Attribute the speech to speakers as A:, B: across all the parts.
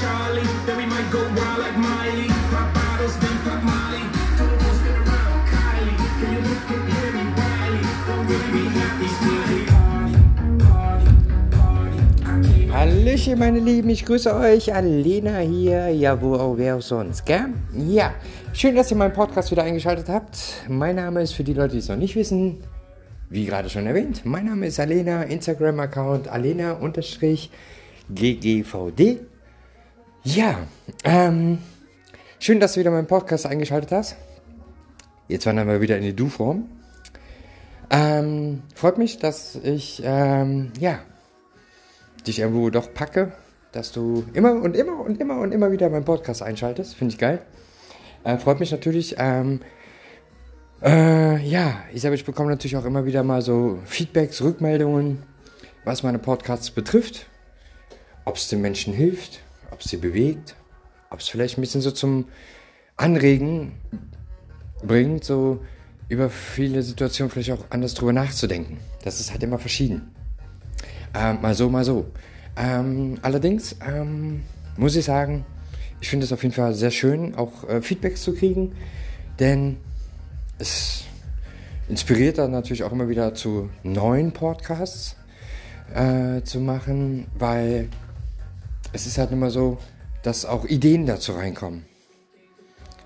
A: Charlie. Then we might go wild like Miley. Pop bottles, then pop Molly. Till the world spin around, Kylie. Can you look at Henry Wiley? Don't really be happy, Smiley.
B: Hallöchen, meine Lieben, ich grüße euch. Alena hier, ja, wo auch wer auch sonst, gell? Ja, schön, dass ihr meinen Podcast wieder eingeschaltet habt. Mein Name ist für die Leute, die es noch nicht wissen, wie gerade schon erwähnt, mein Name ist Alena, Instagram-Account alena-ggvd. Ja, ähm, schön, dass du wieder meinen Podcast eingeschaltet hast. Jetzt wandern wir wieder in die Du-Form. Ähm, freut mich, dass ich, ähm, ja, dich irgendwo doch packe, dass du immer und immer und immer und immer wieder meinen Podcast einschaltest. Finde ich geil. Äh, freut mich natürlich. Ähm, äh, ja, ich habe, ich bekomme natürlich auch immer wieder mal so Feedbacks, Rückmeldungen, was meine Podcasts betrifft. Ob es den Menschen hilft, ob es sie bewegt, ob es vielleicht ein bisschen so zum Anregen bringt, so über viele Situationen vielleicht auch anders drüber nachzudenken. Das ist halt immer verschieden. Ähm, mal so, mal so. Ähm, allerdings ähm, muss ich sagen, ich finde es auf jeden Fall sehr schön, auch äh, Feedbacks zu kriegen, denn es inspiriert dann natürlich auch immer wieder zu neuen Podcasts äh, zu machen, weil es ist halt immer so, dass auch Ideen dazu reinkommen.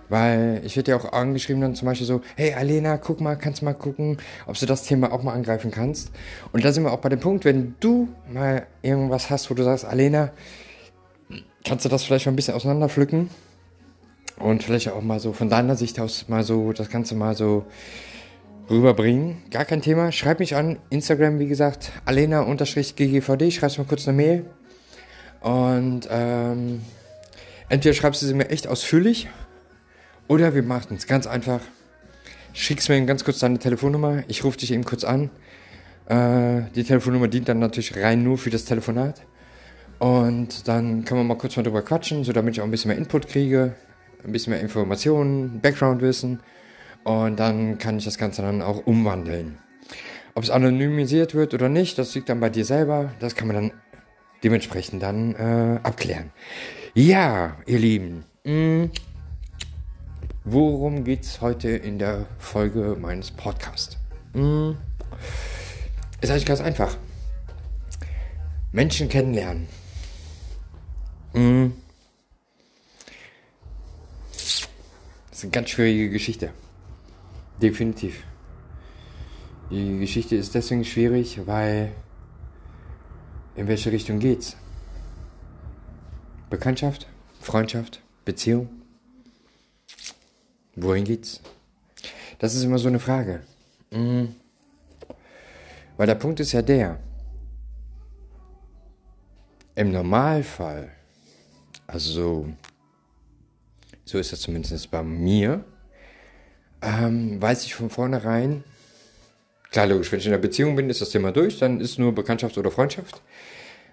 B: Weil ich werde ja auch angeschrieben dann zum Beispiel so, hey Alena, guck mal, kannst mal gucken, ob du das Thema auch mal angreifen kannst. Und da sind wir auch bei dem Punkt, wenn du mal irgendwas hast, wo du sagst, Alena, kannst du das vielleicht mal ein bisschen auseinanderpflücken und vielleicht auch mal so von deiner Sicht aus mal so das Ganze mal so rüberbringen. Gar kein Thema. Schreib mich an. Instagram, wie gesagt, alena-ggvd. Schreibst mir kurz eine Mail. Und ähm, entweder schreibst du sie mir echt ausführlich oder wir machen es ganz einfach. Schickst mir ganz kurz deine Telefonnummer. Ich rufe dich eben kurz an. Äh, die Telefonnummer dient dann natürlich rein nur für das Telefonat. Und dann können wir mal kurz mal drüber quatschen, so damit ich auch ein bisschen mehr Input kriege, ein bisschen mehr Informationen, Background-Wissen. Und dann kann ich das Ganze dann auch umwandeln. Ob es anonymisiert wird oder nicht, das liegt dann bei dir selber. Das kann man dann dementsprechend dann äh, abklären. Ja, ihr Lieben. Mh, worum geht's heute in der Folge meines Podcasts? Mh, ist eigentlich ganz einfach. Menschen kennenlernen. Mh, das ist eine ganz schwierige Geschichte. Definitiv. Die Geschichte ist deswegen schwierig, weil in welche Richtung geht's? Bekanntschaft, Freundschaft, Beziehung? Wohin geht's? Das ist immer so eine Frage. Mhm. Weil der Punkt ist ja der, im Normalfall, also so, ist das zumindest bei mir, ähm, weiß ich von vornherein, klar, logisch, wenn ich in einer Beziehung bin, ist das Thema durch, dann ist nur Bekanntschaft oder Freundschaft.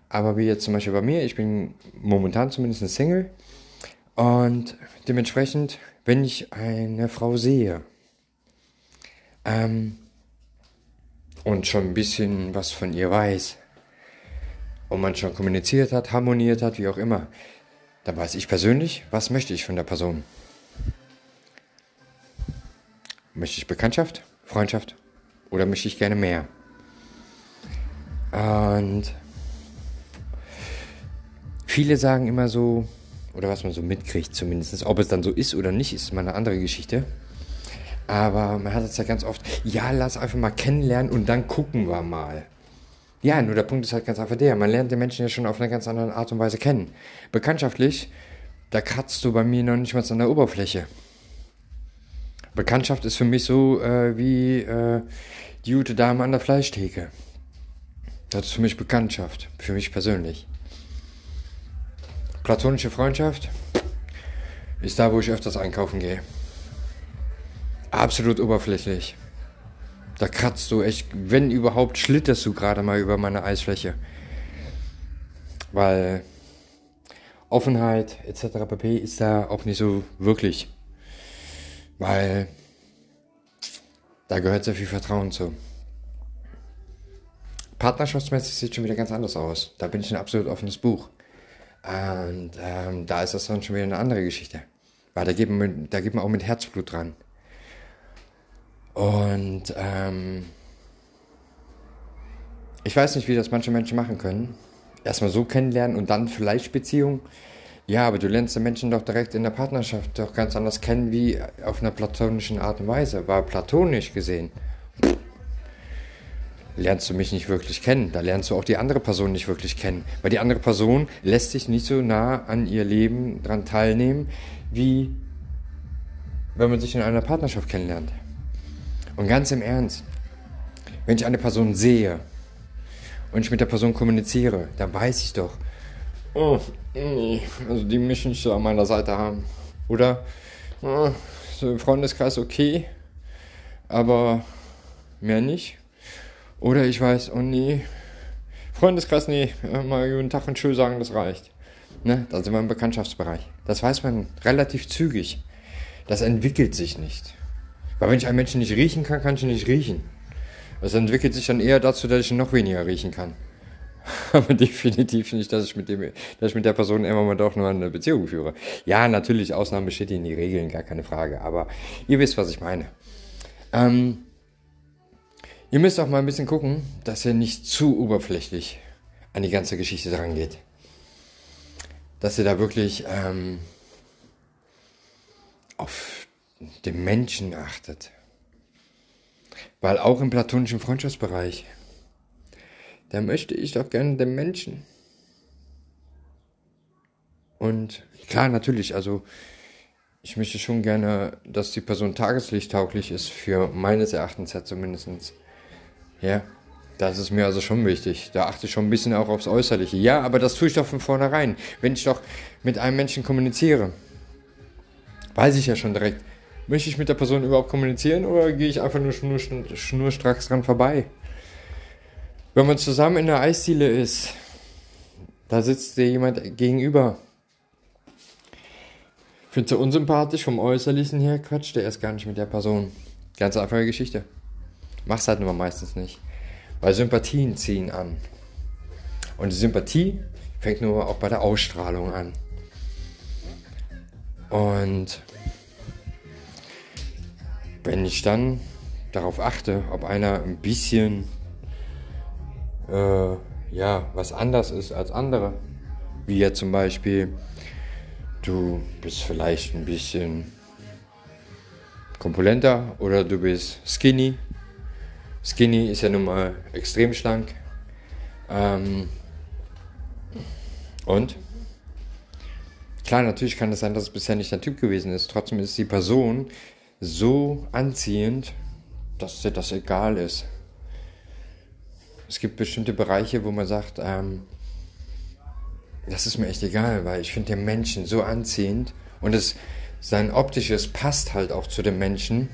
B: Aber wie jetzt zum Beispiel bei mir, ich bin momentan zumindest ein Single und dementsprechend, wenn ich eine Frau sehe ähm, und schon ein bisschen was von ihr weiß und man schon kommuniziert hat, harmoniert hat, wie auch immer, dann weiß ich persönlich, was möchte ich von der Person. Möchte ich Bekanntschaft, Freundschaft oder möchte ich gerne mehr? Und viele sagen immer so, oder was man so mitkriegt zumindest, ob es dann so ist oder nicht, ist mal eine andere Geschichte. Aber man hat es ja ganz oft, ja, lass einfach mal kennenlernen und dann gucken wir mal. Ja, nur der Punkt ist halt ganz einfach der, man lernt den Menschen ja schon auf eine ganz andere Art und Weise kennen. Bekanntschaftlich, da kratzt du bei mir noch nicht mal an der Oberfläche. Bekanntschaft ist für mich so äh, wie äh, die gute Dame an der Fleischtheke. Das ist für mich Bekanntschaft, für mich persönlich. Platonische Freundschaft ist da, wo ich öfters einkaufen gehe. Absolut oberflächlich. Da kratzt du echt, wenn überhaupt, schlitterst du gerade mal über meine Eisfläche. Weil Offenheit etc. pp. ist da auch nicht so wirklich. Weil da gehört sehr viel Vertrauen zu. Partnerschaftsmäßig sieht schon wieder ganz anders aus. Da bin ich ein absolut offenes Buch. Und ähm, da ist das dann schon wieder eine andere Geschichte. Weil da geht man, da geht man auch mit Herzblut dran. Und ähm, ich weiß nicht, wie das manche Menschen machen können. Erstmal so kennenlernen und dann vielleicht Beziehung. Ja, aber du lernst den Menschen doch direkt in der Partnerschaft doch ganz anders kennen wie auf einer platonischen Art und Weise. War platonisch gesehen. Lernst du mich nicht wirklich kennen. Da lernst du auch die andere Person nicht wirklich kennen. Weil die andere Person lässt sich nicht so nah an ihr Leben dran teilnehmen, wie wenn man sich in einer Partnerschaft kennenlernt. Und ganz im Ernst, wenn ich eine Person sehe und ich mit der Person kommuniziere, dann weiß ich doch, oh, nee, also die mich nicht so an meiner Seite haben. Oder so im Freundeskreis okay, aber mehr nicht. Oder ich weiß, oh nee, Freundeskreis, nee, mal guten Tag und Tschö sagen, das reicht. Ne? Da sind wir im Bekanntschaftsbereich. Das weiß man relativ zügig. Das entwickelt sich nicht. Weil wenn ich einen Menschen nicht riechen kann, kann ich ihn nicht riechen. Das entwickelt sich dann eher dazu, dass ich ihn noch weniger riechen kann. Aber definitiv nicht, dass ich mit dem, dass ich mit der Person immer mal doch nur eine Beziehung führe. Ja, natürlich, Ausnahmen bestätigen die Regeln, gar keine Frage. Aber ihr wisst, was ich meine. Ähm, ihr müsst auch mal ein bisschen gucken, dass ihr nicht zu oberflächlich an die ganze Geschichte drangeht. Dass ihr da wirklich ähm, auf den Menschen achtet. Weil auch im platonischen Freundschaftsbereich, da möchte ich doch gerne den Menschen. Und klar, natürlich, also ich möchte schon gerne, dass die Person tageslichttauglich ist, für meines Erachtens ja zumindest. Ja, das ist mir also schon wichtig. Da achte ich schon ein bisschen auch aufs Äußerliche. Ja, aber das tue ich doch von vornherein. Wenn ich doch mit einem Menschen kommuniziere, weiß ich ja schon direkt, möchte ich mit der Person überhaupt kommunizieren oder gehe ich einfach nur schnur, schnurstracks dran vorbei? Wenn man zusammen in der Eisdiele ist, da sitzt dir jemand gegenüber. Findest du unsympathisch vom Äußerlichen her, quatscht der erst gar nicht mit der Person. Ganz einfache Geschichte. Mach's halt nur meistens nicht. Weil Sympathien ziehen an. Und die Sympathie fängt nur auch bei der Ausstrahlung an. Und wenn ich dann darauf achte, ob einer ein bisschen äh, ja, was anders ist als andere, wie jetzt zum Beispiel, du bist vielleicht ein bisschen kompulenter oder du bist skinny. Skinny ist ja nun mal extrem schlank. Ähm, und klar, natürlich kann es sein, dass es bisher nicht dein Typ gewesen ist. Trotzdem ist die Person so anziehend, dass dir das egal ist. Es gibt bestimmte Bereiche, wo man sagt, ähm, das ist mir echt egal, weil ich finde den Menschen so anziehend und es, sein optisches passt halt auch zu dem Menschen.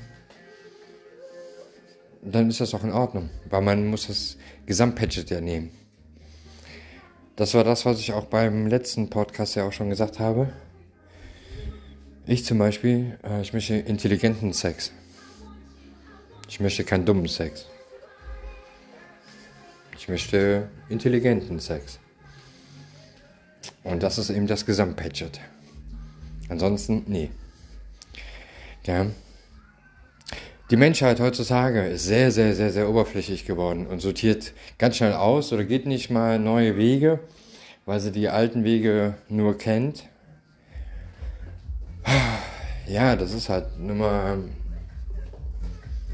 B: Dann ist das auch in Ordnung, weil man muss das Gesamtpatchet ja nehmen. Das war das, was ich auch beim letzten Podcast ja auch schon gesagt habe. Ich zum Beispiel, äh, ich möchte intelligenten Sex. Ich möchte keinen dummen Sex. Ich möchte intelligenten Sex. Und das ist eben das Gesamtpatchet. Ansonsten, nee. Ja. Die Menschheit heutzutage ist sehr, sehr, sehr, sehr oberflächlich geworden und sortiert ganz schnell aus oder geht nicht mal neue Wege, weil sie die alten Wege nur kennt ja, das ist halt nur mal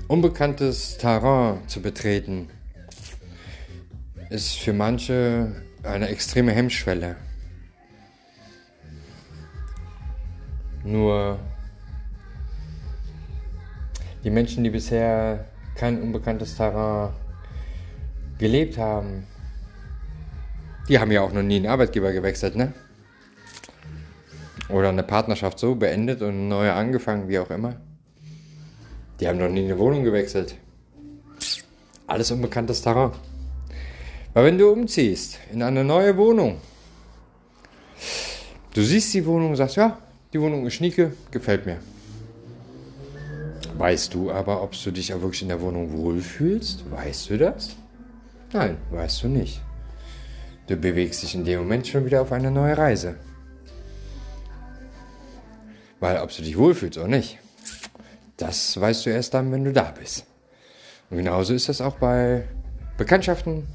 B: unbekanntes Terrain zu betreten, ist für manche eine extreme Hemmschwelle. Nur die Menschen, die bisher kein unbekanntes Terrain gelebt haben, die haben ja auch noch nie einen Arbeitgeber gewechselt, ne? Oder eine Partnerschaft so beendet und neue angefangen, wie auch immer. Die haben noch nie eine Wohnung gewechselt. Alles unbekanntes Terrain. Weil wenn du umziehst in eine neue Wohnung, du siehst die Wohnung und sagst, ja, die Wohnung ist schnieke, gefällt mir. Weißt du aber, ob du dich auch wirklich in der Wohnung wohlfühlst? Weißt du das? Nein, weißt du nicht. Du bewegst dich in dem Moment schon wieder auf eine neue Reise. Weil ob du dich wohlfühlst oder nicht, das weißt du erst dann, wenn du da bist. Und genauso ist das auch bei Bekanntschaften,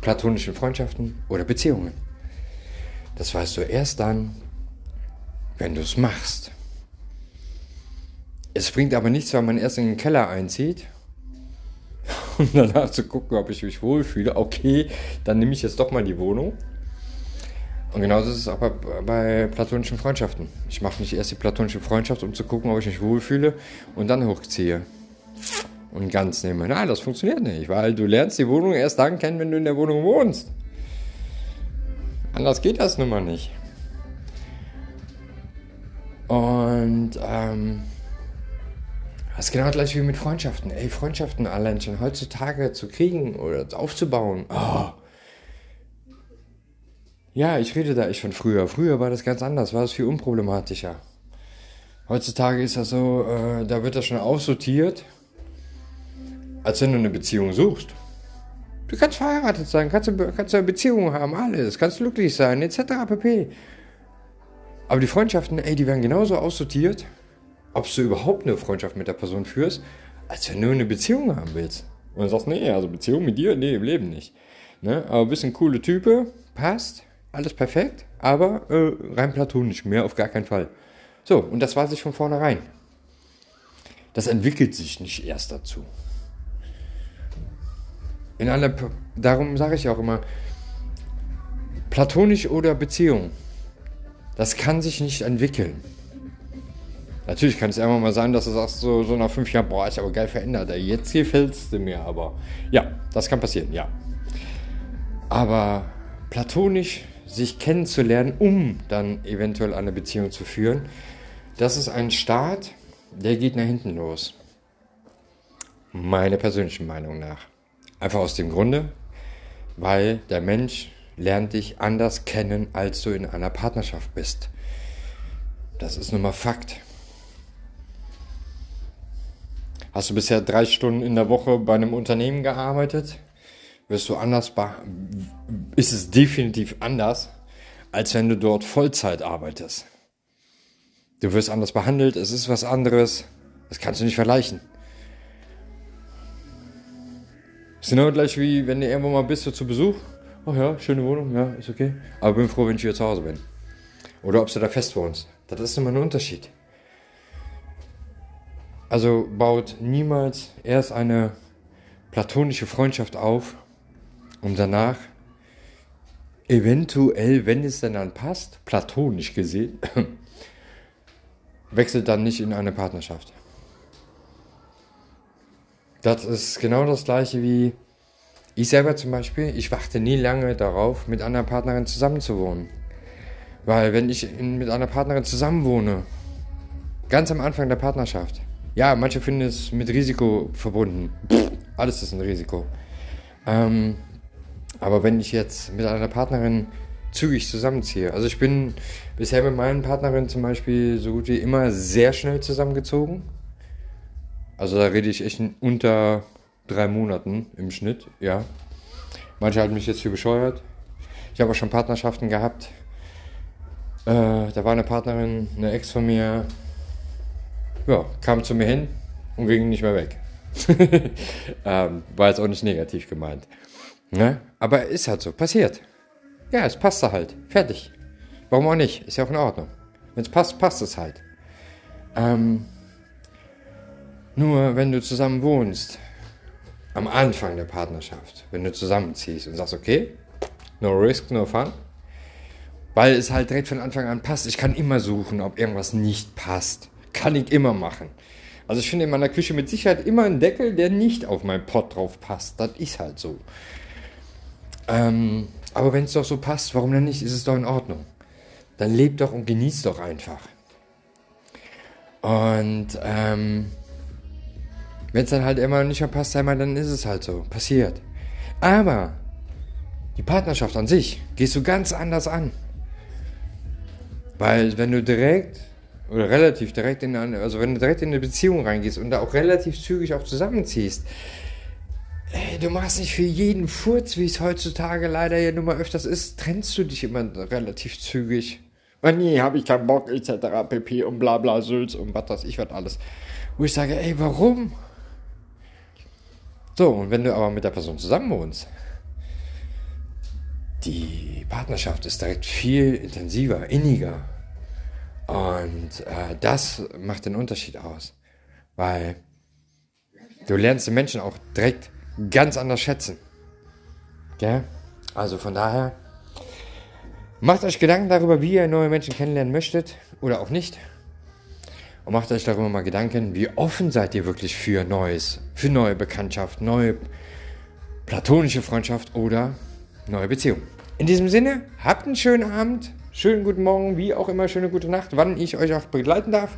B: platonischen Freundschaften oder Beziehungen. Das weißt du erst dann, wenn du es machst. Es bringt aber nichts, wenn man erst in den Keller einzieht und danach zu gucken, ob ich mich wohlfühle. Okay, dann nehme ich jetzt doch mal die Wohnung. Und genauso ist es bei, bei platonischen Freundschaften. Ich mache nicht erst die platonische Freundschaft, um zu gucken, ob ich mich wohlfühle und dann hochziehe und ganz nehme. Nein, das funktioniert nicht, weil du lernst die Wohnung erst dann kennen, wenn du in der Wohnung wohnst. Anders geht das nun mal nicht. Und ähm, das ist genau gleich wie mit Freundschaften. Ey, Freundschaften allein schon heutzutage zu kriegen oder aufzubauen. Oh. Ja, ich rede da echt von früher. Früher war das ganz anders, war es viel unproblematischer. Heutzutage ist das so, äh, da wird das schon aussortiert, als wenn du eine Beziehung suchst. Du kannst verheiratet sein, kannst, kannst eine Beziehung haben, alles, kannst glücklich sein, etc. pp. Aber die Freundschaften, ey, die werden genauso aussortiert, ob du überhaupt eine Freundschaft mit der Person führst, als wenn du eine Beziehung haben willst. Und du sagst, nee, also Beziehung mit dir, nee, im Leben nicht. Ne? Aber bist ein cooler Type, passt, alles perfekt, aber äh, rein platonisch, mehr auf gar keinen Fall. So, und das weiß ich von vornherein. Das entwickelt sich nicht erst dazu. In einer, darum sage ich auch immer, platonisch oder Beziehung, das kann sich nicht entwickeln. Natürlich kann es irgendwann mal sein, dass du sagst, so, so nach fünf Jahren, boah, ist aber geil verändert. Jetzt gefällst du mir aber. Ja, das kann passieren, ja. Aber platonisch sich kennenzulernen, um dann eventuell eine Beziehung zu führen, das ist ein Start, der geht nach hinten los. Meine persönliche Meinung nach. Einfach aus dem Grunde, weil der Mensch lernt dich anders kennen, als du in einer Partnerschaft bist. Das ist nun mal Fakt. Hast du bisher drei Stunden in der Woche bei einem Unternehmen gearbeitet? Wirst du anders, ist es definitiv anders, als wenn du dort Vollzeit arbeitest. Du wirst anders behandelt, es ist was anderes, das kannst du nicht vergleichen. Ist genau gleich wie, wenn du irgendwo mal bist, so zu Besuch. Ach ja, schöne Wohnung, ja, ist okay. Aber bin froh, wenn ich wieder zu Hause bin. Oder ob du da fest wohnst. Das ist immer ein Unterschied. Also baut niemals erst eine platonische Freundschaft auf, um danach eventuell, wenn es denn dann passt, platonisch gesehen, wechselt dann nicht in eine Partnerschaft. Das ist genau das gleiche wie ich selber zum Beispiel. Ich warte nie lange darauf, mit einer Partnerin zusammenzuwohnen. Weil wenn ich mit einer Partnerin zusammenwohne, ganz am Anfang der Partnerschaft, ja, manche finden es mit Risiko verbunden. Pff, alles ist ein Risiko. Ähm, aber wenn ich jetzt mit einer Partnerin zügig zusammenziehe, also ich bin bisher mit meinen Partnerinnen zum Beispiel so gut wie immer sehr schnell zusammengezogen. Also da rede ich echt unter drei Monaten im Schnitt, ja. Manche halten mich jetzt für bescheuert. Ich habe auch schon Partnerschaften gehabt. Äh, da war eine Partnerin, eine Ex von mir, ja, kam zu mir hin und ging nicht mehr weg. ähm, war jetzt auch nicht negativ gemeint. Ne? Aber ist halt so, passiert. Ja, es passt halt. Fertig. Warum auch nicht? Ist ja auch in Ordnung. Wenn es passt, passt es halt. Ähm, nur wenn du zusammen wohnst, am Anfang der Partnerschaft, wenn du zusammenziehst und sagst, okay, no risk, no fun, weil es halt direkt von Anfang an passt. Ich kann immer suchen, ob irgendwas nicht passt. Kann ich immer machen. Also ich finde in meiner Küche mit Sicherheit immer einen Deckel, der nicht auf meinen Pott drauf passt. Das ist halt so. Ähm, aber wenn es doch so passt, warum denn nicht? Ist es doch in Ordnung. Dann lebt doch und genießt doch einfach. Und ähm, wenn es dann halt immer nicht mehr passt, einmal, dann ist es halt so. Passiert. Aber die Partnerschaft an sich gehst du ganz anders an. Weil wenn du direkt oder relativ direkt in eine, also wenn du direkt in eine Beziehung reingehst und da auch relativ zügig auch zusammenziehst, ey, du machst nicht für jeden Furz, wie es heutzutage leider ja nun mal öfters ist, trennst du dich immer relativ zügig. Oh nee, hab ich keinen Bock, etc. pp. und bla bla Sülz und was weiß ich was alles. Wo ich sage, ey, warum? So, und wenn du aber mit der Person zusammen wohnst, die Partnerschaft ist direkt viel intensiver, inniger. Und äh, das macht den Unterschied aus. Weil du lernst den Menschen auch direkt ganz anders schätzen. Gell? Also von daher, macht euch Gedanken darüber, wie ihr neue Menschen kennenlernen möchtet oder auch nicht. Und macht euch darüber mal Gedanken, wie offen seid ihr wirklich für Neues, für neue Bekanntschaft, neue platonische Freundschaft oder neue Beziehung. In diesem Sinne, habt einen schönen Abend, schönen guten Morgen, wie auch immer, schöne gute Nacht, wann ich euch auch begleiten darf.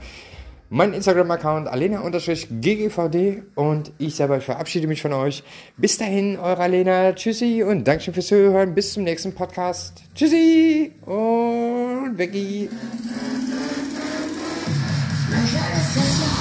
B: Mein Instagram-Account alena-ggvd und ich selber verabschiede mich von euch. Bis dahin, eure Alena. Tschüssi und Dankeschön fürs Zuhören. Bis zum nächsten Podcast. Tschüssi und Becky.
C: Manchmal ist es ja